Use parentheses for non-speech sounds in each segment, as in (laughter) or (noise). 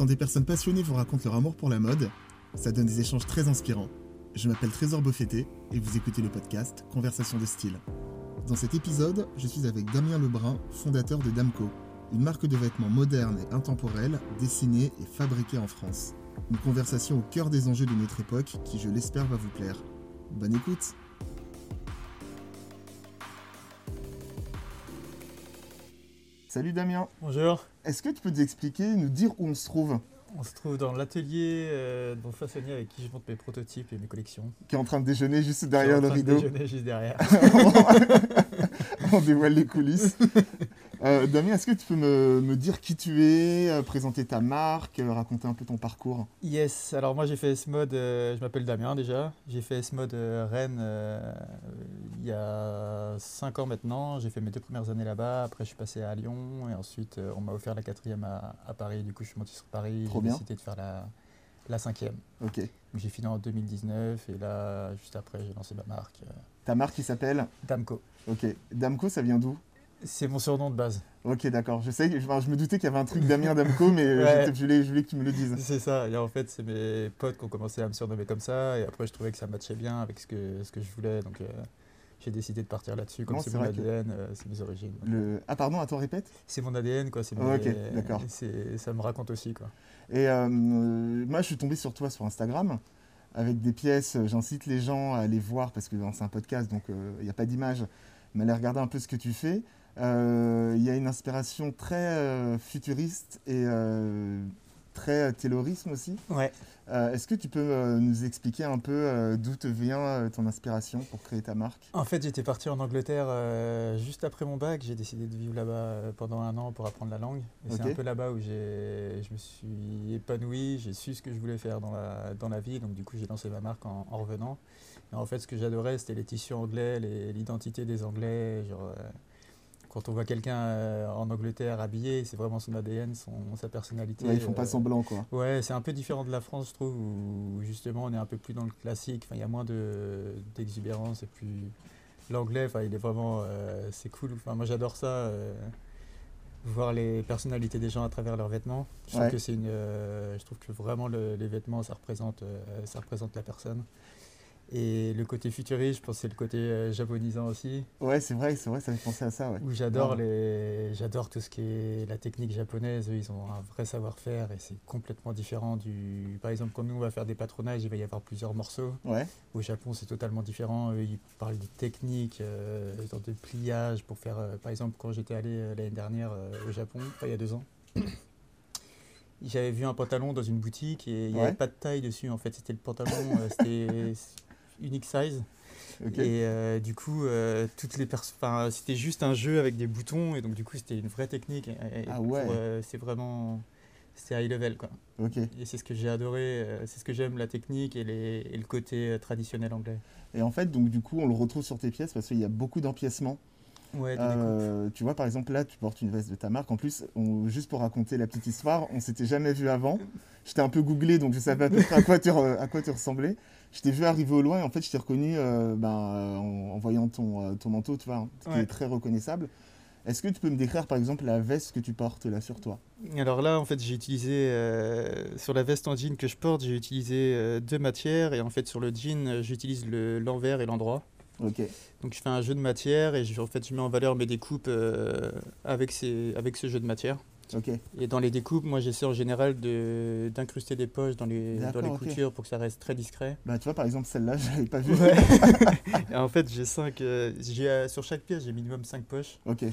Quand des personnes passionnées vous racontent leur amour pour la mode, ça donne des échanges très inspirants. Je m'appelle Trésor Beaufetté et vous écoutez le podcast Conversation de style. Dans cet épisode, je suis avec Damien Lebrun, fondateur de Damco, une marque de vêtements moderne et intemporelle dessinée et fabriquée en France. Une conversation au cœur des enjeux de notre époque qui, je l'espère, va vous plaire. Bonne écoute Salut Damien Bonjour. Est-ce que tu peux nous expliquer, nous dire où on se trouve? On se trouve dans l'atelier euh, de mon façonnier avec qui je monte mes prototypes et mes collections. Qui est en train de déjeuner juste derrière le train de rideau. déjeuner juste derrière. (laughs) (laughs) on dévoile les coulisses. (laughs) Euh, Damien, est-ce que tu peux me, me dire qui tu es, euh, présenter ta marque, euh, raconter un peu ton parcours yes, alors moi j'ai fait S-Mode, euh, je m'appelle Damien déjà. J'ai fait S-Mode euh, Rennes il y a 5 ans maintenant. J'ai fait mes deux premières années là-bas. Après je suis passé à Lyon et ensuite on m'a offert la quatrième à, à Paris. Du coup je suis monté sur Paris. J'ai décidé de faire la, la cinquième. Ok. J'ai fini en 2019 et là juste après j'ai lancé ma marque Ta marque qui s'appelle Damco. Ok. Damco, ça vient d'où? C'est mon surnom de base. Ok, d'accord. Je sais, je me doutais qu'il y avait un truc Damien Damco, mais euh, (laughs) Ouais. je, voulais, je voulais que tu me le dises. C'est ça, et en fait, c'est mes potes qui ont commencé à me surnommer comme ça, et après, je trouvais que ça matchait bien avec ce que, ce que je voulais, donc euh, j'ai décidé de partir là-dessus. Comme c'est mon que- ADN, euh, c'est mes origines. Le... Ah, pardon, attends, répète? C'est mon ADN, quoi. c'est Oh, ok, mes- d'accord. Ça me raconte aussi, quoi. Et euh, moi, je suis tombé sur toi sur Instagram avec des pièces. J'incite les gens à aller voir parce que c'est un podcast, donc il n'y a pas d'image, mais aller regarder un peu ce que tu fais. Euh, Il y a une inspiration très euh, futuriste et euh, très taylorisme aussi. Ouais. Euh, Est-ce que tu peux euh, nous expliquer un peu euh, d'où te vient ton inspiration pour créer ta marque? En fait, j'étais parti en Angleterre juste après mon bac. J'ai décidé de vivre là-bas pendant un an pour apprendre la langue. Et c'est un peu là-bas où je me suis épanoui, j'ai su ce que je voulais faire dans la, dans la vie. Donc, du coup, j'ai lancé ma marque en, en revenant. Et en fait, ce que j'adorais, c'était les tissus anglais, l'identité des Anglais. Genre, quand on voit quelqu'un euh, en Angleterre habillé, c'est vraiment son ADN, son, sa personnalité. Ouais, Ils font pas euh, semblant, quoi. Ouais, c'est un peu différent de la France, je trouve, où justement on est un peu plus dans le classique. Enfin, il y a moins de d'exubérance et puis l'anglais, enfin, il est vraiment, euh, c'est cool. Enfin, moi, j'adore ça, euh, voir les personnalités des gens à travers leurs vêtements. Je trouve que c'est une, euh, je trouve que vraiment le- les vêtements, ça représente, ça représente la personne. Et le côté futuriste, je pense que c'est le côté euh, japonisant aussi, Ouais, c'est vrai, c'est vrai, ça fait penser à ça, ouais. où j'adore les, j'adore tout ce qui est la technique japonaise. Ils ont un vrai savoir-faire et c'est complètement différent du. Par exemple, quand nous on va faire des patronages, il va y avoir plusieurs morceaux. Ouais, Au Japon, c'est totalement différent. Eux, ils parlent des techniques, euh, de pliage pour faire. euh, par exemple, quand j'étais allé l'année dernière au Japon, enfin, il y a deux ans. (coughs) J'avais vu un pantalon dans une boutique et il n'y Ouais. avait pas de taille dessus. En fait, c'était le pantalon, c'était (laughs) unique size. Et euh, du coup, euh, toutes les c'était juste un jeu avec des boutons, et donc du coup, c'était une vraie technique. et- et Ah ouais. euh, c'est vraiment, c'est high level quoi. Ok. Et c'est ce que j'ai adoré, c'est ce que j'aime, la technique et, les, et le côté traditionnel anglais. Et en fait, donc du coup, on le retrouve sur tes pièces parce qu'il y a beaucoup d'empiècements. Ouais. Euh, tu vois, par exemple, là, tu portes une veste de ta marque. En plus, on- juste pour raconter la petite histoire, on s'était jamais vu avant. Je t'ai un peu googlé, donc je savais à peu près à quoi tu, re- à quoi tu ressemblais. Je t'ai vu arriver au loin et en fait, je t'ai reconnu euh, ben, euh, en, en voyant ton, ton manteau, tu vois, qui Ouais. est très reconnaissable. Est-ce que tu peux me décrire, par exemple, la veste que tu portes là sur toi? Alors là, en fait, j'ai utilisé, euh, sur la veste en jean que je porte, j'ai utilisé euh, deux matières, et en fait, sur le jean, j'utilise le- l'envers et l'endroit. Donc je fais un jeu de matière, et je, en fait, je mets en valeur mes découpes euh, avec, ces, avec ce jeu de matière. Et dans les découpes, moi j'essaie en général de- d'incruster des poches dans les, dans les coutures pour que ça reste très discret. Bah, tu vois, par exemple, celle-là, (laughs) je l'avais pas vue. Ouais. (laughs) en fait, j'ai cinq, euh, j'ai, euh, sur chaque pièce, j'ai minimum 5 poches. Ok.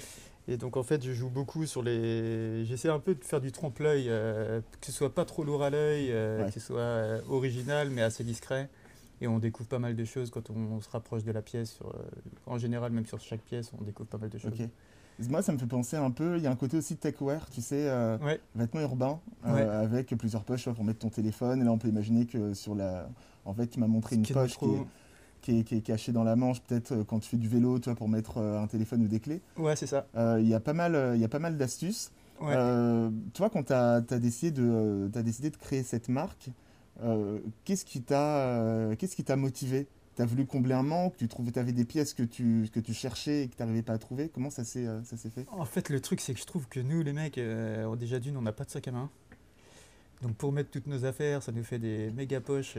Et donc en fait, je joue beaucoup sur les. J'essaie un peu de faire du trompe-l'œil, euh, que ce soit pas trop lourd à l'œil, euh, Ouais. que ce soit euh, original mais assez discret. Et on découvre pas mal de choses quand on, se rapproche de la pièce. sur, euh, en général, même sur chaque pièce, on découvre pas mal de choses. Moi, ça me fait penser un peu. Il y a un côté aussi techwear, tu sais, euh, Ouais. vêtements urbains, euh, Ouais. avec plusieurs poches vois, pour mettre ton téléphone. Et là, on peut imaginer que sur la. En fait, tu m'as montré une poche qui est, qui, est, qui est cachée dans la manche, peut-être euh, quand tu fais du vélo, tu vois, pour mettre un téléphone ou des clés. Ouais, c'est ça. Euh, Il y a pas mal, il y a pas mal d'astuces. Ouais. Toi, quand tu as, décidé, de, t'as décidé de créer cette marque, euh, qu'est-ce qui t'a euh, qu'est-ce qui t'a motivé? Tu as voulu combler un manque Tu trouvais tu avais des pièces que tu, que tu cherchais et que tu n'arrivais pas à trouver? Comment ça s'est euh, ça s'est fait? En fait, le truc, c'est que je trouve que nous, les mecs, déjà d'une, on n'a pas de sac à main. Donc pour mettre toutes nos affaires, ça nous fait des méga poches.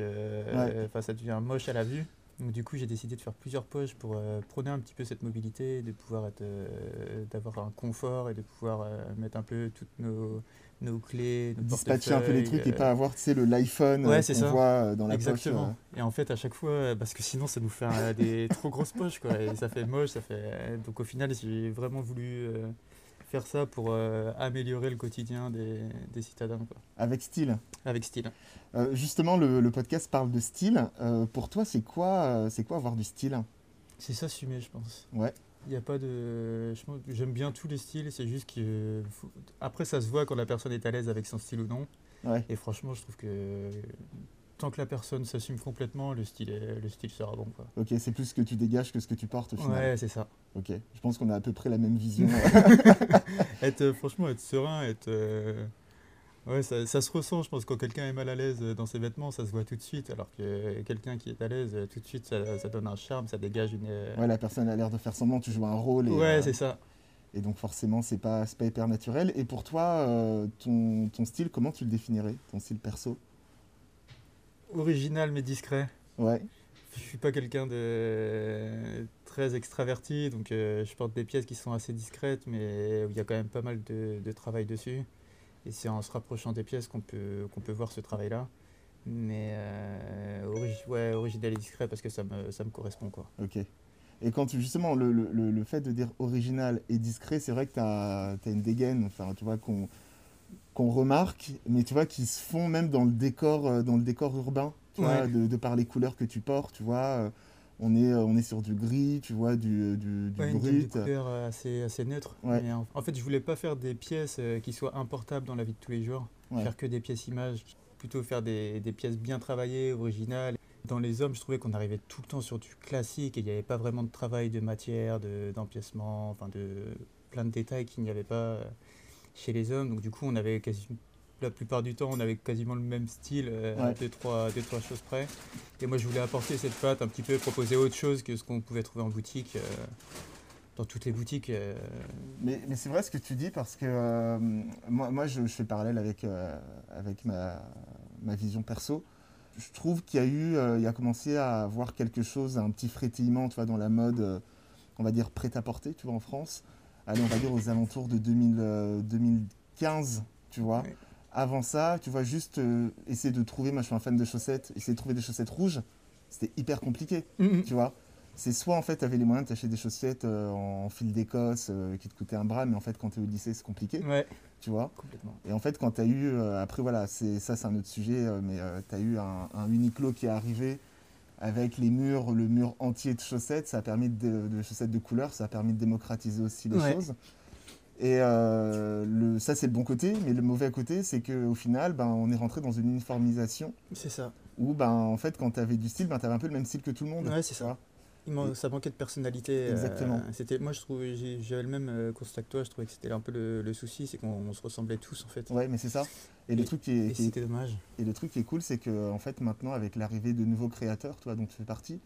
Enfin, ça devient moche à la vue. Donc du coup, j'ai décidé de faire plusieurs poches pour euh, prôner un petit peu cette mobilité, de pouvoir être, euh, d'avoir un confort et de pouvoir euh, mettre un peu toutes nos, nos clés, nos Dispatcher un peu les trucs et pas avoir, tu sais, le l'iPhone Ouais, qu'on ça. voit dans la Exactement. poche. Et en fait, à chaque fois, parce que sinon, ça nous fait des trop grosses poches, quoi. Et ça fait moche, ça fait. Donc au final, j'ai vraiment voulu faire ça pour euh, améliorer le quotidien des, des citadins, quoi. avec style. Avec style. Euh, justement, le, le podcast parle de style. Euh, pour toi, c'est quoi, c'est quoi avoir du style? C'est s'assumer, je pense. Ouais. Il n'y a pas de. J'aime bien tous les styles, c'est juste que. Après, ça se voit quand la personne est à l'aise avec son style ou non. Ouais. Et franchement, je trouve que. Tant que la personne s'assume complètement, le style, est- le style sera bon, quoi. Ok, c'est plus ce que tu dégages que ce que tu portes au final. Ouais, c'est ça. Ok, je pense qu'on a à peu près la même vision. (laughs) (laughs) être, euh, franchement, être serein, être. euh, Ouais, ça, ça se ressent, je pense, quand quelqu'un est mal à l'aise euh, dans ses vêtements, ça se voit tout de suite, alors que quelqu'un qui est à l'aise, tout de suite, ça, ça donne un charme, ça dégage une. ouais, la personne a l'air de faire semblant, tu joues un rôle. Et, Ouais, euh, c'est ça. et donc forcément, c'est pas, pas hyper naturel. Et pour toi, euh, ton, ton style, comment tu le définirais Ton style perso? Original mais discret. Ouais, Je suis pas quelqu'un de très extraverti, donc euh, je porte des pièces qui sont assez discrètes, mais où il y a quand même pas mal de, de travail dessus. Et c'est en se rapprochant des pièces qu'on peut, qu'on peut voir ce travail-là. Mais euh, ouais, original et discret parce que ça me, ça me correspond. Quoi. ok. Et quand tu, justement, le, le- le- fait de dire original et discret, c'est vrai que tu as, une dégaine, enfin, tu vois, qu'on qu'on remarque, mais tu vois, qui se font même dans le décor, euh, dans le décor urbain, tu vois, de, de par les couleurs que tu portes, tu vois. euh, On est, euh, on est sur du gris, tu vois, du, du, du Ouais, une brut. couleurs euh, assez, assez neutre. Ouais. Mais en, en fait, je voulais pas faire des pièces euh, qui soient importables dans la vie de tous les jours. Faire que des pièces images, plutôt faire des, des pièces bien travaillées, originales. Dans les hommes, je trouvais qu'on arrivait tout le temps sur du classique et il n'y avait pas vraiment de travail de matière, de- d'empiècement, enfin de plein de détails qu'il n'y avait pas euh, chez les hommes. Donc du coup, on avait quasi, la plupart du temps, on avait quasiment le même style, euh, Ouais. deux, trois, deux, trois choses près. Et moi, je voulais apporter cette patte un petit peu, proposer autre chose que ce qu'on pouvait trouver en boutique. euh, dans toutes les boutiques. euh, Mais, mais c'est vrai ce que tu dis parce que moi, moi je, je fais parallèle avec, avec ma, ma vision perso. Je trouve qu'il y a eu, il y a commencé à avoir quelque chose, un petit frétillement, tu vois, dans la mode, on va dire prêt-à-porter, tu vois, en France. Allez, on va dire aux alentours de 2000, euh, 2015, tu vois. Avant ça, tu vois, juste euh, essayer de trouver, moi je suis un fan de chaussettes, essayer de trouver des chaussettes rouges, c'était hyper compliqué tu vois. C'est soit en fait tu avais les moyens de t'acheter des chaussettes euh, en fil d'Écosse qui te coûtaient un bras, mais en fait quand tu es au lycée c'est compliqué, Ouais, tu vois. complètement. Et en fait quand tu as eu, après voilà, ça c'est un autre sujet, mais tu as eu un, un Uniqlo qui est arrivé avec les murs, le mur entier de chaussettes, ça a permis de, de chaussettes de couleur, ça a permis de démocratiser aussi les Ouais. choses. Et euh, le, ça c'est le bon côté, mais le mauvais côté c'est qu'au final ben, on est rentré dans une uniformisation C'est ça. où ben, en fait quand tu avais du style, ben, tu avais un peu le même style que tout le monde. Ouais, c'est ça. Il ça manquait de personnalité. euh, Exactement. c'était, moi, je trouve, j'ai- j'avais le même euh, constat que toi. Je trouvais que c'était un peu le, le souci, c'est qu'on on se ressemblait tous en fait. Ouais, mais c'est ça. Et le truc qui est, qui dommage. et le truc qui est cool, c'est que en fait maintenant avec l'arrivée de nouveaux créateurs, toi dont tu fais partie,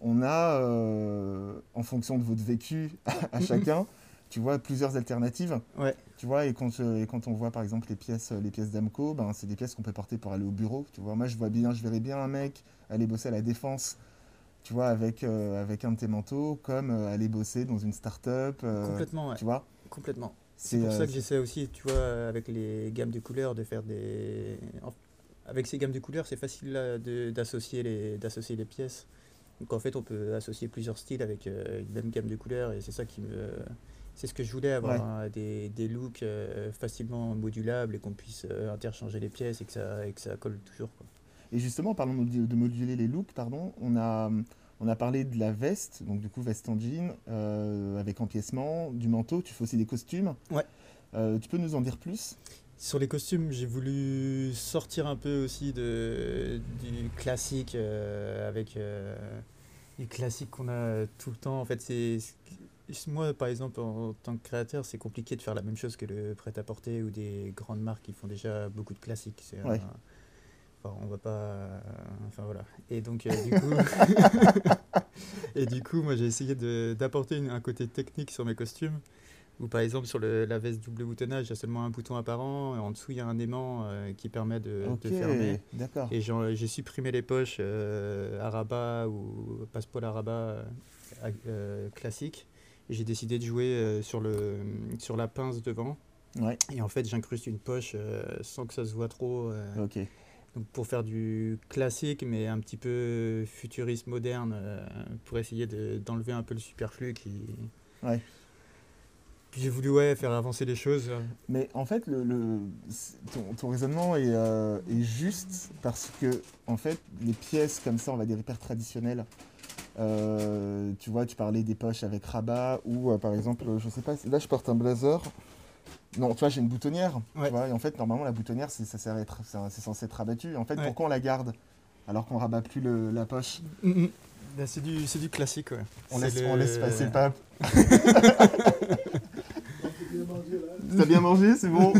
on a euh, en fonction de votre vécu à chacun, (laughs) tu vois plusieurs alternatives. Ouais. Tu vois et quand et quand on voit par exemple les pièces les pièces d'Amco, ben c'est des pièces qu'on peut porter pour aller au bureau. Tu vois, moi je vois bien, je verrais bien un mec aller bosser à la défense. Tu vois, avec, euh, avec un de tes manteaux, comme euh, aller bosser dans une start-up. euh, complètement, ouais. Tu vois Complètement. C'est pour ça que j'essaie aussi, tu vois, avec les gammes de couleurs, de faire des. Avec ces gammes de couleurs, c'est facile là, de- d'associer les, d'associer les pièces. Donc en fait, on peut associer plusieurs styles avec une même gamme de couleurs et c'est ça qui me. C'est ce que je voulais, avoir Ouais. hein, des, des looks facilement modulables et qu'on puisse interchanger les pièces et que ça, et que ça colle toujours. Quoi. Et justement, parlons de modu- de moduler les looks, pardon, on a, on a parlé de la veste, donc du coup veste en jean, euh, avec empiècement, du manteau, tu fais aussi des costumes. Ouais. Euh, tu peux nous en dire plus? Sur les costumes, j'ai voulu sortir un peu aussi de, du classique euh, avec euh, du classique qu'on a tout le temps. En fait, c'est moi par exemple en, tant que créateur, c'est compliqué de faire la même chose que le prêt-à-porter ou des grandes marques qui font déjà beaucoup de classiques. C'est Ouais. un- enfin, on va pas. Enfin voilà. Et donc euh, du coup, (laughs) (laughs) et du coup, moi j'ai essayé d'apporter un côté technique sur mes costumes Ou par exemple sur le- la veste double boutonnage, il y a seulement un bouton apparent, et en dessous il y a un aimant euh, qui permet de, fermer. d'accord. Et j'ai supprimé les poches euh, à rabat ou passepoil à rabat euh, classique. Et j'ai décidé de jouer sur, le, sur la pince devant. Ouais, Et en fait, j'incruste une poche sans que ça se voit trop. ok. Donc pour faire du classique, mais un petit peu futuriste, moderne, euh, pour essayer de- d'enlever un peu le superflu qui. Ouais. Puis j'ai voulu ouais, faire avancer les choses. Mais en fait, le, le- ton, ton raisonnement est, euh, est juste parce que, en fait, les pièces comme ça, on va dire hyper traditionnelles, euh, tu vois, tu parlais des poches avec rabat ou, par exemple, je sais pas, là je porte un blazer. Non, tu vois, j'ai une boutonnière. tu Ouais. vois, et en fait, normalement, la boutonnière, c'est ça sert à être- c'est c'est censé être rabattu. En fait, Ouais. pourquoi on la garde alors qu'on rabat plus le- la poche Bah, c'est du, c'est du classique, ouais. on laisse, le- on laisse passer le pape. (laughs) T'as bien mangé, c'est bon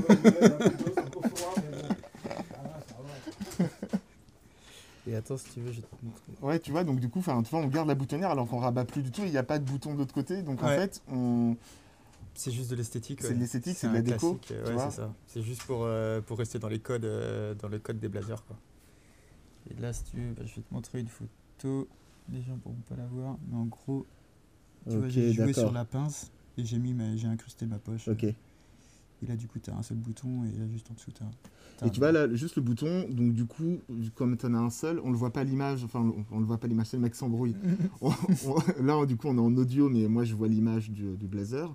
Et attends, si tu veux, je vais te montrer. Ouais, tu vois, donc du coup, tu vois, on garde la boutonnière alors qu'on rabat plus du tout, il n'y a pas de bouton de l'autre côté. Donc en fait, on... C'est juste de l'esthétique. C'est ouais. de l'esthétique, c'est de la déco, euh, ouais, c'est ça. C'est juste pour, euh, pour rester dans les codes, euh, dans le code des blazers, quoi. Et là, si tu veux, bah, je vais te montrer une photo. Les gens pourront pas la voir, mais en gros, tu vois, j'ai joué sur la pince et j'ai mis, ma- j'ai incrusté ma poche. Ok. Et là, du coup, tu as un seul bouton et là, juste en dessous, tu as. Et tu vois là, juste le bouton, donc du coup, comme tu en as un seul, on le voit pas l'image, enfin on, on le voit pas l'image, c'est le mec s'embrouille. (laughs) Là, du coup, on est en audio, mais moi je vois l'image du, du blazer.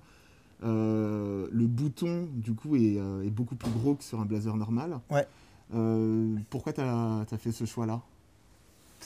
Euh, le bouton, du coup, est, euh, est beaucoup plus gros que sur un blazer normal. Ouais. Euh, pourquoi tu as, fait ce choix-là?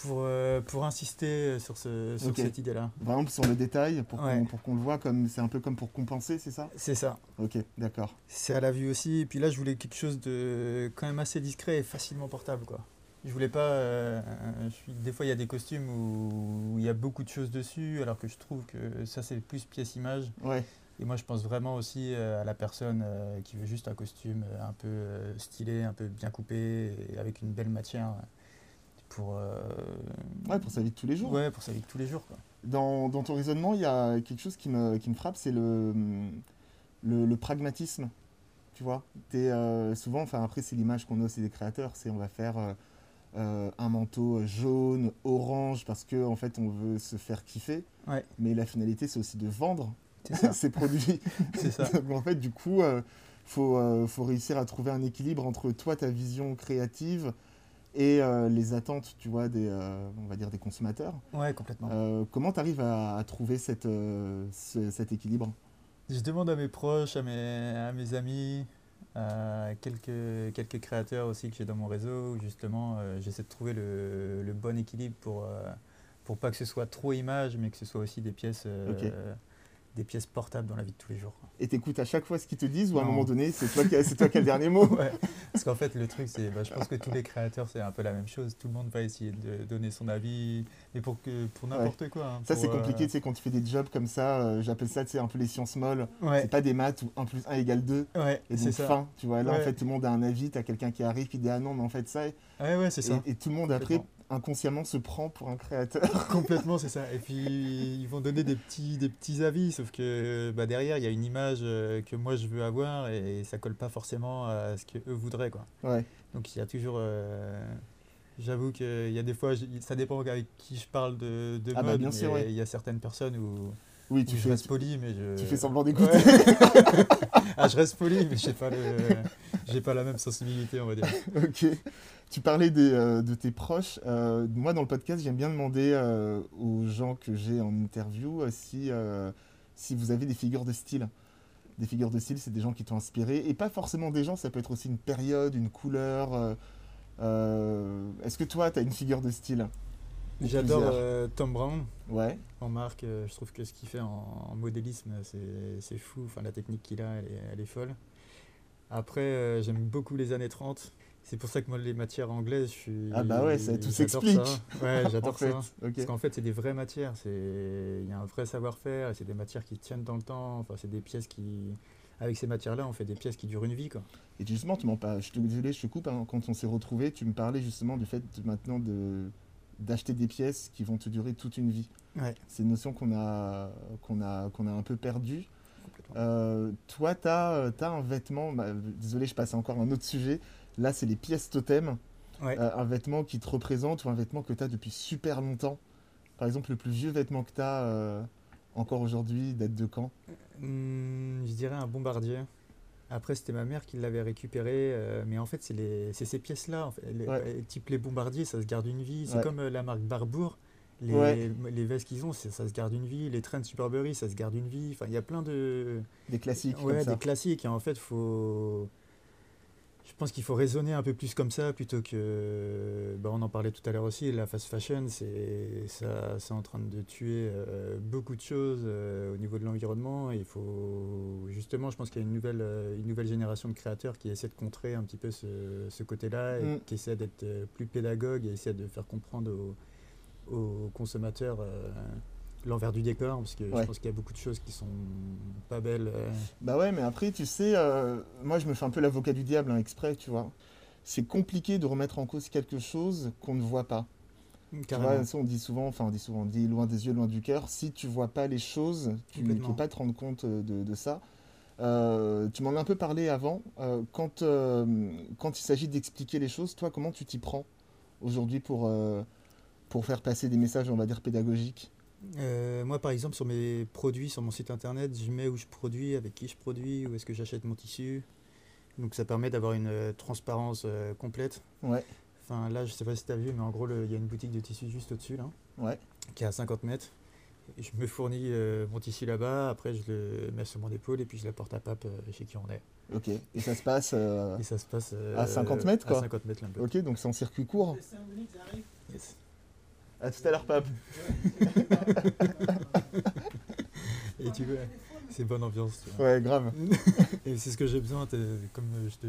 Pour, euh, pour insister sur, ce, sur Ok. cette idée-là. Vraiment sur le détail, pour Ouais. qu'on le voit comme c'est un peu comme pour compenser, c'est ça? C'est ça. Ok, d'accord. C'est à la vue aussi. Et puis là, je voulais quelque chose de quand même assez discret et facilement portable, quoi. Je voulais pas. euh, je des fois, il y a des costumes où où il y a beaucoup de choses dessus, alors que je trouve que ça, c'est plus pièce-image. Ouais, Et moi, je pense vraiment aussi euh, à la personne euh, qui veut juste un costume euh, un peu stylé, un peu bien coupé, et avec une belle matière pour. ouais, pour sa vie de tous les jours. Ouais, pour sa vie de tous les jours, quoi. Dans, dans ton raisonnement, il y a quelque chose qui me, qui me frappe, c'est le, le, le pragmatisme. Tu vois, euh, souvent, enfin après c'est l'image qu'on a aussi des créateurs, c'est on va faire euh, euh, un manteau jaune, orange, parce que en fait on veut se faire kiffer. Ouais. Mais la finalité c'est aussi de vendre. Ces produits. c'est ça. (laughs) (laughs) (laughs) En fait, du coup, il faut, euh, faut réussir à trouver un équilibre entre toi, ta vision créative et euh, les attentes, tu vois, des, euh, on va dire des consommateurs. Ouais, complètement. Euh, comment tu arrives à, à trouver cette, euh, ce- cet équilibre? Je demande à mes proches, à mes, à mes amis, à quelques, quelques créateurs aussi que j'ai dans mon réseau, où justement euh, j'essaie de trouver le, le bon équilibre pour, euh, pour pas que ce soit trop image, mais que ce soit aussi des pièces, euh. Des pièces portables dans la vie de tous les jours. Et t'écoutes à chaque fois ce qu'ils te disent ou à un moment donné, c'est toi, qui, c'est toi qui as le dernier mot (laughs) Ouais, parce qu'en fait, le truc, c'est, bah, je pense que tous les créateurs, c'est un peu la même chose. Tout le monde va essayer de donner son avis, mais pour, que, pour n'importe quoi. hein, Ça, pour, c'est compliqué, euh, tu sais, quand tu fais des jobs comme ça, euh, j'appelle ça, tu sais, un peu les sciences molles. Ouais, C'est pas des maths où 1 plus 1 égale 2. ouais, Et c'est ça. fin, tu vois. Là, en fait, tout le monde a un avis, t'as quelqu'un qui arrive qui dit Ah non, mais en fait, ça. Ouais, ouais, c'est ça. Et, et tout le monde, après. Inconsciemment, se prend pour un créateur. (laughs) Complètement, c'est ça. Et puis ils vont donner des petits, des petits avis, sauf que bah, derrière il y a une image euh, que moi je veux avoir et ça colle pas forcément à ce que eux voudraient quoi. ouais. Donc il y a toujours, euh, j'avoue qu'il y a des fois, ça dépend avec qui je parle de, de Ah bah, mode, bien sûr, mais ouais. il y a certaines personnes où, Oui, tu je fais, reste poli, mais je. tu fais semblant d'écouter. Ouais. (laughs) ah, je reste poli, mais j'ai pas le, j'ai pas la même sensibilité, on va dire. Ok. Tu parlais des, euh, de tes proches. Euh, moi, dans le podcast, j'aime bien demander euh, aux gens que j'ai en interview si, si vous avez des figures de style. Des figures de style, c'est des gens qui t'ont inspiré. Et pas forcément des gens, ça peut être aussi une période, une couleur. Est-ce que toi, tu as une figure de style? J'adore euh, Tom Brown. Ouais. En marque, euh, je trouve que ce qu'il fait en, en modélisme, c'est fou. Enfin, la technique qu'il a, elle est, elle est folle. Après, euh, j'aime beaucoup les années 30. C'est pour ça que moi, les matières anglaises, je suis. Ah bah ouais, ça, tout s'explique. Ouais, (laughs) j'adore ça. Parce qu'en fait, c'est des vraies matières. c'est- Il y a un vrai savoir-faire. C'est des matières qui tiennent dans le temps. Enfin, c'est des pièces qui. Avec ces matières-là, on fait des pièces qui durent une vie, quoi. Et justement, tu m'en parles. Je te désolé, je te coupe. hein, quand on s'est retrouvés, tu me parlais justement du fait de, maintenant de d'acheter des pièces qui vont te durer toute une vie. Ouais. C'est une notion qu'on a qu'on a qu'on a un peu perdue. Euh, toi, tu as, un vêtement, bah, désolé, je passe encore à un autre sujet. Là, c'est les pièces totem. Euh, un vêtement qui te représente ou un vêtement que tu as depuis super longtemps. Par exemple, le plus vieux vêtement que tu as euh, encore aujourd'hui, date de quand? Hmm, Je dirais un bombardier. Après, c'était ma mère qui l'avait récupéré. mais en fait, c'est ces pièces-là. Type les bombardiers, ça se garde une vie. C'est comme la marque Barbour. Les, les vestes qu'ils ont, ça se garde une vie. Les trains de Superbury, ça se garde une vie. Enfin, il y a plein de. Des classiques. Ouais, des classiques. Et en fait, faut. Je pense qu'il faut raisonner un peu plus comme ça plutôt que. Bah, on en parlait tout à l'heure aussi. La fast fashion, c'est ça, c'est en train de tuer euh, beaucoup de choses euh, au niveau de l'environnement. il faut justement, je pense qu'il y a une nouvelle, euh, une nouvelle génération de créateurs qui essaie de contrer un petit peu ce, ce côté-là et mm. qui essaie d'être plus pédagogue et essaie de faire comprendre aux aux consommateurs euh, l'envers du décor parce que je pense qu'il y a beaucoup de choses qui sont pas belles. Euh. Bah ouais, mais après, tu sais, euh, moi je me fais un peu l'avocat du diable hein, exprès, tu vois. C'est compliqué de remettre en cause quelque chose qu'on ne voit pas. Tu vois, on dit souvent, enfin on dit souvent, on dit loin des yeux, loin du cœur. Si tu vois pas les choses, tu ne peux pas te rendre compte de, de ça. tu m'en as un peu parlé avant. quand, quand il s'agit d'expliquer les choses, toi, comment tu t'y prends aujourd'hui pour, pour faire passer des messages, on va dire, pédagogiques? Euh, moi, par exemple, sur mes produits, sur mon site internet, je mets où je produis, avec qui je produis, où est-ce que j'achète mon tissu. Donc ça permet d'avoir une euh, transparence euh, complète. Ouais. Enfin là, je sais pas si tu as vu, mais en gros, il y a une boutique de tissu juste au-dessus, là, ouais. qui est à 50 mètres. je me fournis mon tissu là-bas, après je le mets sur mon épaule et puis je la porte à Pape chez qui on est. Ok, et ça se passe, et ça se passe à 50 mètres quoi À 50 mètres Ok, donc c'est en circuit court. Yes. À tout à l'heure, Pape. (laughs) Et tu vois, c'est bonne ambiance. Ouais, grave. (laughs) Et c'est ce que j'ai besoin. Comme je,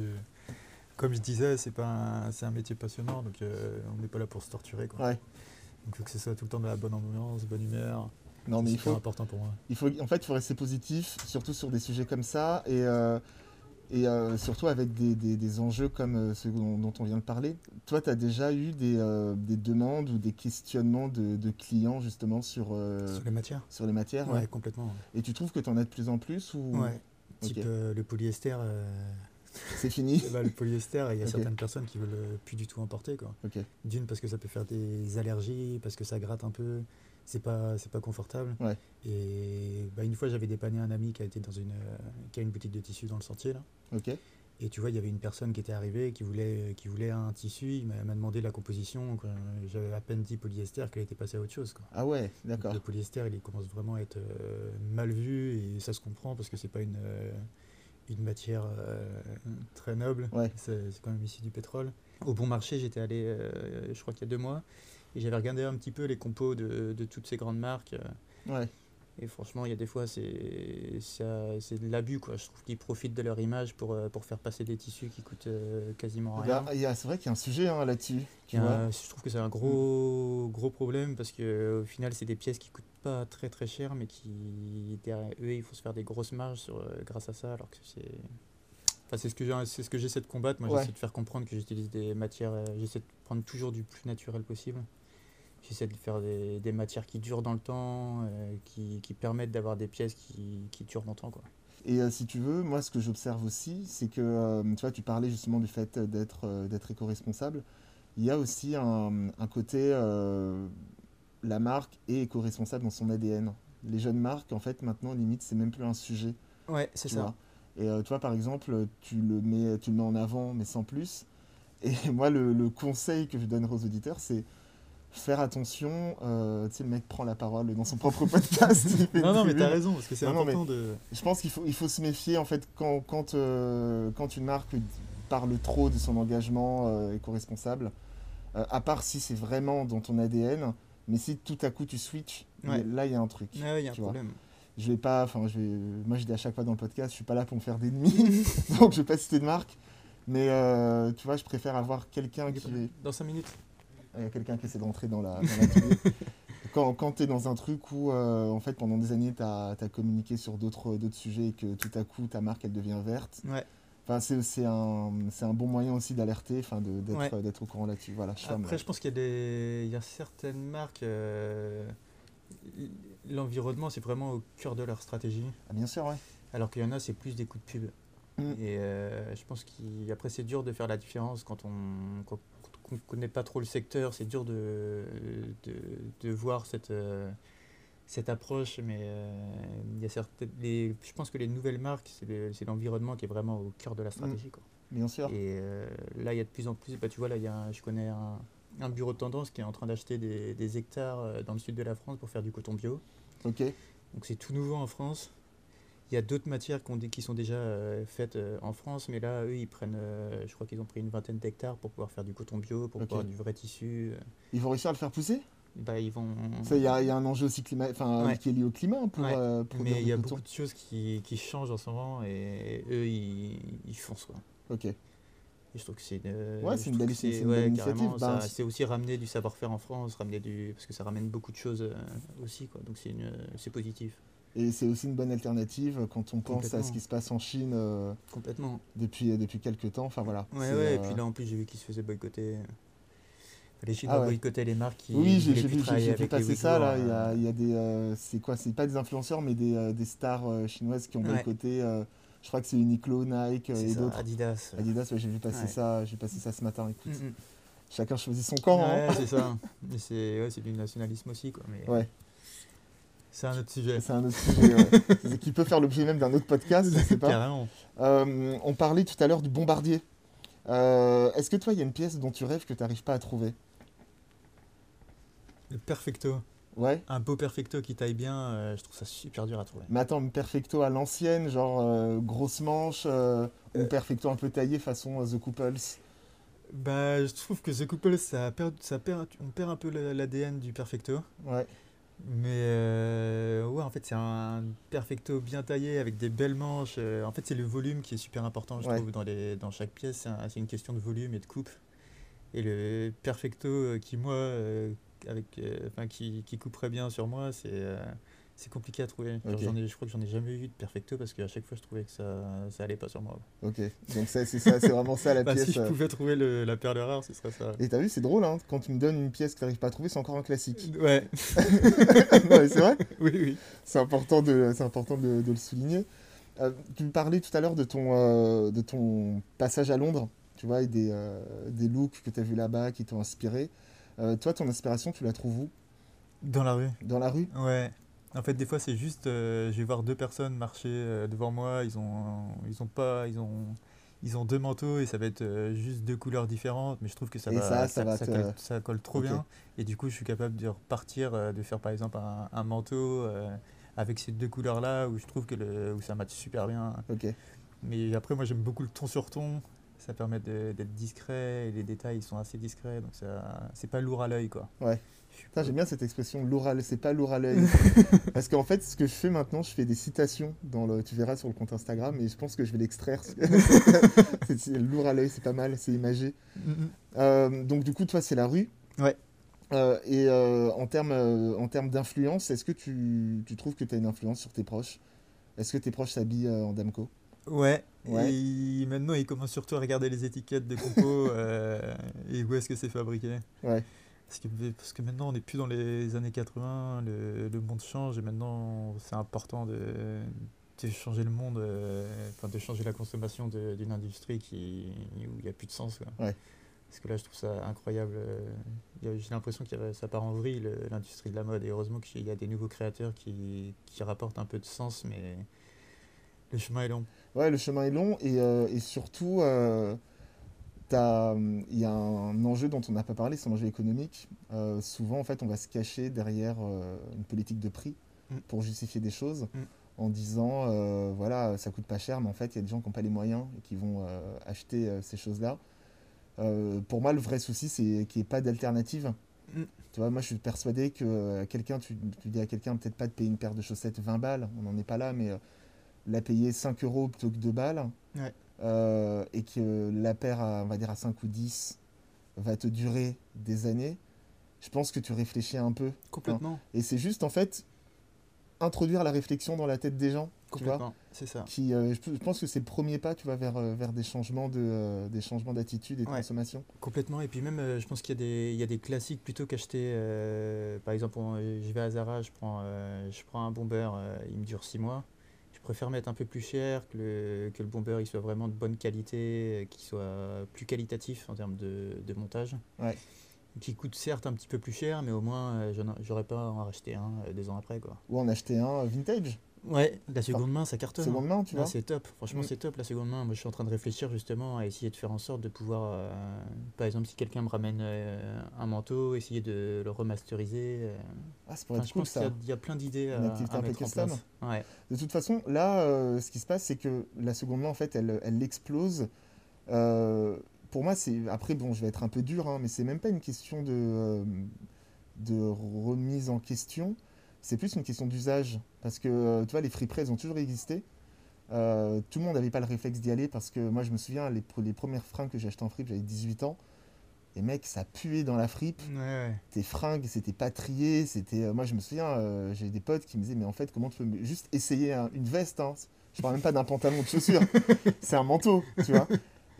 comme je disais, c'est pas un, un métier passionnant, donc euh, on n'est pas là pour se torturer. Quoi. Ouais. Donc il faut que ce soit tout le temps de la bonne ambiance, bonne humeur. Non, mais il faut. important pour moi. Il faut, en fait, il faut rester positif, surtout sur des sujets comme ça. Et. Euh, et euh, surtout avec des, des, enjeux comme euh, ceux dont, on vient de parler. Toi, tu as déjà eu des, euh, des, demandes ou des questionnements de, de clients justement sur, sur les matières Sur les matières, ouais, complètement. Et tu trouves que tu en as de plus en plus ou... Ouais, type le polyester. C'est fini? Bah, (laughs) Le polyester, il y a certaines personnes qui veulent plus du tout emporter. D'une, parce que ça peut faire des allergies, parce que ça gratte un peu c'est pas c'est pas confortable. Et bah, une fois j'avais dépanné un ami qui a été dans une qui a une boutique de tissus dans le sentier là. Ok. Et tu vois il y avait une personne qui était arrivée qui voulait qui voulait un tissu. Il m'a demandé la composition j'avais à peine dit polyester qu'elle était passée à autre chose quoi. ah ouais d'accord. Le polyester il commence vraiment à être euh, mal vu et ça se comprend parce que c'est pas une euh, une matière euh, très noble. C'est quand même ici du pétrole. Au bon marché j'étais allé je crois qu'il y a deux mois et j'avais regardé un petit peu les compos de, de toutes ces grandes marques. Euh, ouais. Et franchement, il y a des fois, c'est de l'abus. quoi. Je trouve qu'ils profitent de leur image pour, euh, pour faire passer des tissus qui coûtent euh, quasiment rien. C'est vrai qu'il y a un sujet hein, là-dessus. Je trouve que c'est un gros, gros problème parce qu'au final, c'est des pièces qui coûtent pas très très cher, mais qui, derrière eux, il faut se faire des grosses marges sur, grâce à ça, alors que c'est. Enfin, c'est ce que c'est ce que j'essaie de combattre. Moi, j'essaie de faire comprendre que j'utilise des matières. j'essaie de prendre toujours du plus naturel possible. J'essaie de faire des, des, matières qui durent dans le temps, euh, qui, qui, permettent d'avoir des pièces qui, qui, durent longtemps. Quoi. Et euh, si tu veux, moi ce que j'observe aussi, c'est que euh, tu vois, tu parlais justement du fait d'être d'être éco-responsable. Il y a aussi un, un côté, la marque est éco-responsable dans son ADN. Les jeunes marques, en fait, maintenant, limite, c'est même plus un sujet. Ouais, c'est ça. Et toi, par exemple, tu le, mets, tu le mets en avant, mais sans plus. Et (laughs) moi, le, le conseil que je donnerais aux auditeurs, c'est faire attention. Euh, tu sais, le mec prend la parole dans son propre (laughs) podcast. non, non, mais t'as raison, parce que c'est important de. Je pense qu'il faut, il faut se méfier, en fait, quand, quand, euh, quand une marque parle trop de son engagement euh, éco-responsable, à part si c'est vraiment dans ton ADN, mais si tout à coup tu switches, là, il y a un truc. Ah il y a un problème. Je vais pas, enfin, je vais, moi je dis à chaque fois dans le podcast, je suis pas là pour me faire d'ennemis, (laughs) donc je vais pas citer de marque, mais tu vois, je préfère avoir quelqu'un qui. Dans 5 minutes il y a quelqu'un qui essaie d'entrer dans la, dans (laughs) quand, quand tu es dans un truc où, euh, en fait, pendant des années, tu as, communiqué sur d'autres sujets et que tout à coup, ta marque, elle devient verte. Ouais. Enfin, c'est un, un bon moyen aussi d'alerter, enfin, d'être au courant là-dessus. Voilà, Après, je pense qu'il y, a des, il y a certaines marques. Euh, l'environnement, c'est vraiment au cœur de leur stratégie. Ah, bien sûr, ouais. Alors qu'il y en a, c'est plus des coups de pub. Mm. Et euh, je pense qu'après, c'est dur de faire la différence quand on quand on connaît pas trop le secteur. C'est dur de, de, de voir cette, euh, cette approche. Mais euh, il y a certaines, les, je pense que les nouvelles marques, c'est le- c'est l'environnement qui est vraiment au cœur de la stratégie. quoi. Bien sûr. Et euh, là, il y a de plus en plus, bah, tu vois, là, y a un- je connais un, un bureau de tendance qui est en train d'acheter des, des hectares dans le sud de la France pour faire du coton bio. Ok. Donc c'est tout nouveau en France. Il y a d'autres matières qui sont déjà euh, faites euh, en France, mais là, eux, ils prennent, euh, je crois qu'ils ont pris une vingtaine d'hectares pour pouvoir faire du coton bio, pour Ok. pouvoir du vrai tissu. Ils vont réussir à le faire pousser? Bah, ils vont. Ça, Il y, a il y a un enjeu aussi climat, enfin, Ouais. qui est lié au climat pour, Ouais. pour mais il y a coton. beaucoup de choses qui, qui changent en ce moment et eux, ils, ils foncent quoi. Ok. Et je trouve que c'est une, Ouais, c'est une belle- une belle initiative. ça- c'est- aussi ramener du savoir-faire en France, ramener du parce que ça ramène beaucoup de choses aussi quoi. Donc c'est positif Et c'est aussi une bonne alternative quand on pense à ce qui se passe en Chine euh, complètement. depuis, depuis quelques temps. Enfin voilà. Ouais C'est, ouais. Et euh, puis là en plus j'ai vu qu'ils se faisaient boycotter. Les Ah Chinois ouais. boycottaient les marques qui Oui, j'ai vu, vu passer ça là. Il y a, euh, il y a des. euh, c'est quoi? C'est pas des influenceurs, mais des, euh, des stars euh, chinoises qui ont boycotté. euh, je crois que c'est Uniqlo, Nike euh, et d'autres. Adidas. Adidas, j'ai vu passer ça. J'ai passé ça ce matin. Écoute, Mm, mm. chacun choisit son camp. hein. C'est ça. C'est ouais, du nationalisme aussi quoi. Mais Ouais. C'est un autre sujet. C'est un autre sujet. ouais. Qui peut faire l'objet même d'un autre podcast. Je sais pas. Carrément. Euh, on parlait tout à l'heure du bombardier. Euh, Est-ce que toi, il y a une pièce dont tu rêves que tu n'arrives pas à trouver? Le perfecto. Ouais. Un beau perfecto qui taille bien, euh, je trouve ça super dur à trouver. Mais attends, un perfecto à l'ancienne, genre grosse manche, ou perfecto un peu taillé façon The Couples? Bah, je trouve que The Couple, ça perd, ça perd, on perd un peu l'ADN du perfecto. Ouais. Mais euh, ouais, en fait, c'est un perfecto bien taillé avec des belles manches. euh, en fait, c'est le volume qui est super important, je Ouais. trouve, dans, les, dans chaque pièce. C'est un- c'est une question de volume et de coupe. Et le perfecto euh, qui, moi, euh, avec, euh, enfin, qui, qui couperait bien sur moi, c'est c'est compliqué à trouver. J'en ai- je crois que j'en ai jamais eu de perfecto parce qu'à chaque fois, je trouvais que ça, ça allait pas sur moi. Ok. Donc ça, c'est ça, c'est vraiment ça la (laughs) Bah, pièce. si je euh. pouvais trouver le- la perle rare, ce serait ça. Et t'as vu, c'est drôle, hein, quand tu me donnes une pièce que tu n'arrives pas à trouver, c'est encore un classique. (laughs) Ouais, (laughs) c'est vrai oui, oui. C'est important de, important de, de le souligner. Euh, tu me parlais tout à l'heure de ton, euh, de ton passage à Londres, tu vois, et des, euh, des looks que tu as vus là-bas qui t'ont inspiré. Toi, ton inspiration, tu la trouves où? Dans la rue. Dans la rue? Ouais. En fait, des fois, c'est juste, euh, je vais voir deux personnes marcher euh, devant moi. Ils ont, ils ont pas, ils ont, ils ont deux manteaux et ça va être euh, juste deux couleurs différentes. Mais je trouve que ça va, ça, ça va te- colle, ça colle trop bien. Et du coup, je suis capable de repartir, de faire par exemple un, un manteau avec ces deux couleurs-là où je trouve que le, où ça match super bien. Mais après, moi, j'aime beaucoup le ton sur ton. Ça permet d'être discret et les détails ils sont assez discrets. Donc, ça, c'est pas lourd à l'œil, quoi. Ouais. J'aime bien cette expression l'œil. C'est pas lourd à l'œil. Parce qu'en fait, ce que je fais maintenant, je fais des citations. Dans le, tu verras sur le compte Instagram, et je pense que je vais l'extraire. lourd à l'œil, c'est pas mal, c'est imagé. Mhm. Euh, donc, du coup, toi, c'est la rue. Ouais. Euh, et euh, en termes en termes d'influence, est-ce que tu, tu trouves que tu as une influence sur tes proches? Est-ce que tes proches s'habillent en Damco? Ouais, Ouais. et maintenant ils commencent surtout à regarder les étiquettes de compos (laughs) et où est-ce que c'est fabriqué? Ouais. Parce que, parce que maintenant on n'est plus dans les années 80, le, le monde change et maintenant c'est important de, de changer le monde, euh, enfin de changer la consommation d'une industrie qui, où il n'y a plus de sens. quoi. Ouais. Parce que là je trouve ça incroyable. euh, J'ai l'impression que ça part en vrille le- l'industrie de la mode et heureusement qu'il y a des nouveaux créateurs qui, qui rapportent un peu de sens mais le chemin est long. Ouais, le chemin est long et, euh, et surtout, euh, il y a un enjeu dont on n'a pas parlé, c'est un enjeu économique. Euh, souvent, en fait, on va se cacher derrière euh, une politique de prix Mm. pour justifier des choses Mm. en disant, euh, voilà, ça coûte pas cher, mais en fait, il y a des gens qui n'ont pas les moyens et qui vont euh, acheter euh, ces choses-là. Euh, pour moi, le vrai souci, c'est qu'il n'y ait pas d'alternative. Mm. Tu vois, moi, je suis persuadé que euh, quelqu'un, tu, tu dis à quelqu'un peut-être pas de payer une paire de chaussettes 20 balles, on n'en est pas là, mais euh, la payer 5 euros plutôt que 2 balles, Ouais. Euh, et que la paire, à, on va dire à 5 ou 10, va te durer des années, je pense que tu réfléchis un peu. Complètement. Et c'est juste, en fait, introduire la réflexion dans la tête des gens. Complètement, c'est ça. qui, euh, je, je pense que c'est le premier pas, tu vois, vers, euh, vers des changements de, euh, des changements d'attitude et de Ouais. consommation. Complètement. Et puis même, euh, je pense qu'il y, a des- il y a des classiques plutôt qu'acheter. par exemple, je vais à Zara, je prends, je prends un bomber, il me dure 6 mois. Je préfère mettre un peu plus cher, que le, que le bon beurre il soit vraiment de bonne qualité, qu'il soit plus qualitatif en termes de, de montage. Ouais. Qui coûte certes un petit peu plus cher, mais au moins euh, j'aurais pas à en racheter un euh, deux ans après. Quoi. Ou en acheter un vintage, Ouais, la seconde main ça cartonne. hein. seconde main, tu vois. c'est top, franchement Mm. c'est top la seconde main. Moi je suis en train de réfléchir justement à essayer de faire en sorte de pouvoir, euh, par exemple si quelqu'un me ramène euh, un manteau, essayer de le remasteriser. euh. Ah, pourrait Enfin, être je cool pense ça. a- il y, a plein d'idées à, activité à mettre en place. Ouais. De toute façon, là, euh, ce qui se passe, c'est que la seconde main, en fait, elle, elle explose. Euh, pour moi, c'est. Après, bon, je vais être un peu dur, hein, mais c'est même pas une question de, euh, de remise en question. C'est plus une question d'usage. Parce que, euh, tu vois, les friperies, elles ont toujours existé. Euh, tout le monde n'avait pas le réflexe d'y aller parce que moi, je me souviens, les, les premières fringues que j'ai achetées en fripe, j'avais 18 ans. Et mec, ça puait dans la fripe Ouais, ouais. tes fringues, c'était pas trié, c'était... euh, moi, je me souviens, euh, j'ai des potes qui me disaient, mais en fait, comment tu peux juste essayer un- une veste hein. Je parle même pas d'un pantalon de chaussures, (laughs) c'est un manteau, tu vois.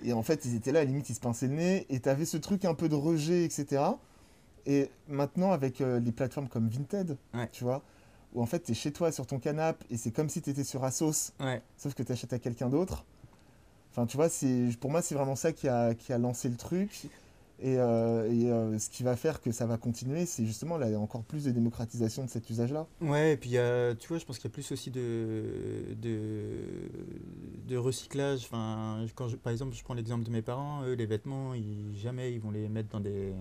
Et en fait, ils étaient là, à la limite, ils se pinçaient le nez, et t'avais ce truc un peu de rejet, etc. Et maintenant, avec euh, les plateformes comme Vinted, Ouais. tu vois, où en fait, t'es chez toi sur ton canapé, et c'est comme si t'étais sur Asos, Ouais. sauf que t'achètes à quelqu'un d'autre. Enfin, tu vois, pour moi, c'est vraiment ça qui a, qui a lancé le truc. Et, euh, et, euh, ce qui va faire que ça va continuer, c'est justement là, encore plus de démocratisation de cet usage-là. Ouais, et puis y a- tu vois, je pense qu'il y a plus aussi de, de, de recyclage. Enfin, quand je- par exemple, je prends l'exemple de mes parents, eux, les vêtements, ils, jamais ils vont les mettre dans des,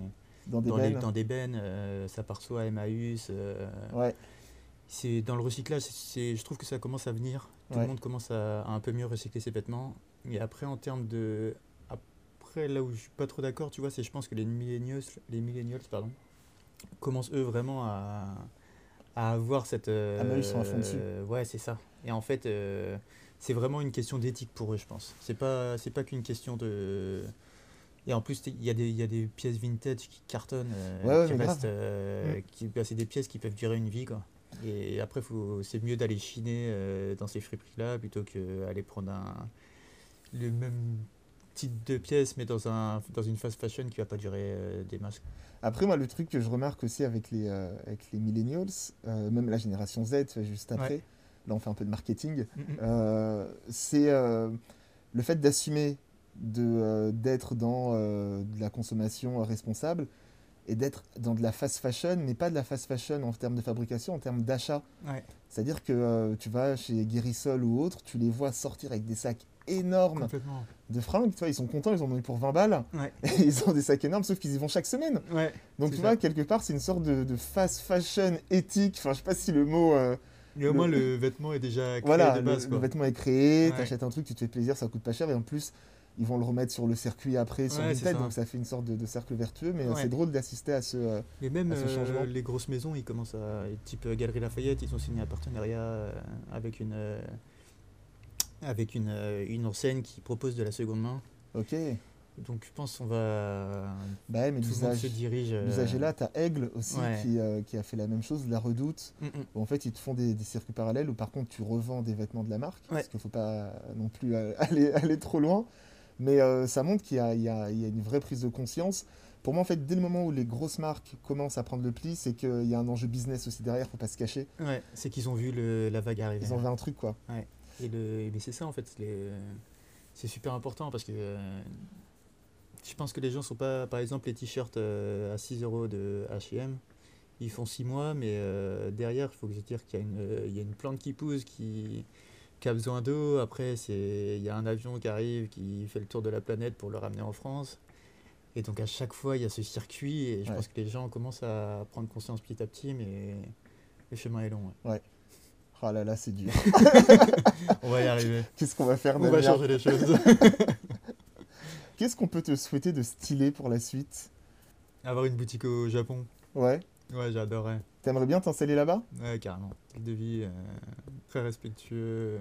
Dans des dans les- bennes. dans des bennes. euh, ça part soit à Emmaüs. euh, Ouais, c'est dans le recyclage, c'est, je trouve que ça commence à venir. Tout Ouais. le monde commence à, à un peu mieux recycler ses vêtements. Et après, en termes de. Après, là où je suis pas trop d'accord, tu vois, c'est je pense que les millennials, les millennials pardon, commencent eux vraiment à, à avoir cette. euh, Ah bah, ils sont euh, ouais, c'est ça. Et en fait, euh, c'est vraiment une question d'éthique pour eux, je pense. C'est pas, c'est pas qu'une question de. Et en plus, il y, a des- il y a des pièces vintage qui cartonnent, euh, Ouais, qui restent. euh, Mm. qui, bah, c'est des pièces qui peuvent durer une vie, quoi. Et après, faut, c'est mieux d'aller chiner euh, dans ces friperies-là plutôt qu'aller prendre un, le même type de pièce, mais dans, un, dans une fast fashion qui va pas durer des masques. Après, moi, le truc que je remarque aussi avec les, euh, avec les millennials, euh, même la génération Z, juste après, Ouais. là, on fait un peu de marketing, euh, c'est euh, le fait d'assumer d'être dans euh, de la consommation euh, responsable et d'être dans de la fast fashion, mais pas de la fast fashion en termes de fabrication, en termes d'achat. Ouais, C'est-à-dire que euh, tu vas chez Guérissol ou autre, tu les vois sortir avec des sacs énormes de fringues, tu vois, ils sont contents, ils en ont eu pour 20 balles, Ouais, (laughs) et ils ont des sacs énormes, sauf qu'ils y vont chaque semaine. ouais. Donc tu ça. vois, quelque part, c'est une sorte de, de fast fashion éthique, enfin je sais pas si le mot... euh, Mais au Le- moins, le vêtement est déjà créé voilà, de le, base. le quoi. vêtement est créé, Ouais. t'achètes un truc, tu te fais plaisir, ça coûte pas cher, et en plus, ils vont le remettre sur le circuit après, sur Ouais, Vinted, ça. donc ça fait une sorte de, de cercle vertueux, mais euh, Ouais. c'est drôle d'assister à ce... euh, Et même à ce euh, changement. les grosses maisons, ils commencent à. Type euh, Galerie Lafayette, ils ont signé un partenariat euh, avec une. euh, avec une, euh, une enseigne qui propose de la seconde main. Ok, Donc je pense qu'on va. bah ouais, mais Tout le monde se dirige. euh, l'usage est là, t'as Aigle aussi Ouais. qui, euh, qui a fait la même chose, La Redoute, mm, mm. où en fait ils te font des, des circuits parallèles où par contre tu revends des vêtements de la marque, Ouais. parce qu'il faut pas non plus euh, (laughs) aller, aller trop loin, mais euh, ça montre qu'il y a, y y une vraie prise de conscience. Pour moi, en fait, dès le moment où les grosses marques commencent à prendre le pli, c'est qu'il y a un enjeu business aussi derrière, faut pas se cacher. Ouais, c'est qu'ils ont vu le, la vague arriver. Ils en veulent un truc, quoi. Et le, mais c'est ça en fait, c'est super important parce que euh, je pense que les gens sont pas, par exemple, les t-shirts euh, à 6 euros de HM, ils font 6 mois, mais derrière, il faut se dire qu'il y, y a une plante qui pousse, qui, qui a besoin d'eau. Après, c'est- il y a un avion qui arrive, qui fait le tour de la planète pour le ramener en France. Et donc à chaque fois, il y a ce circuit et je Ouais. pense que les gens commencent à prendre conscience petit à petit, mais le chemin est long. ouais. Oh là là, c'est dur. (laughs) On va y arriver. Qu'est-ce qu'on va faire, On va changer les choses. (laughs) Qu'est-ce qu'on peut te souhaiter de stylé pour la suite? Avoir une boutique au Japon. Ouais. Ouais, j'adorerais. T'aimerais bien t'installer là-bas? Ouais, carrément. Style de vie euh, très respectueux.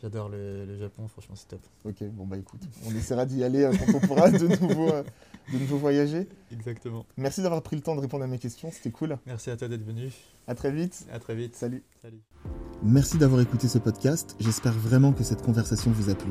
J'adore le, le Japon, franchement, c'est top. Ok, bon bah écoute, on essaiera d'y aller euh, quand on pourra de nouveau, euh, de nouveau voyager. Exactement. Merci d'avoir pris le temps de répondre à mes questions, c'était cool. Merci à toi d'être venu. À très vite. À très vite. Salut. Salut. Merci d'avoir écouté ce podcast, j'espère vraiment que cette conversation vous a plu.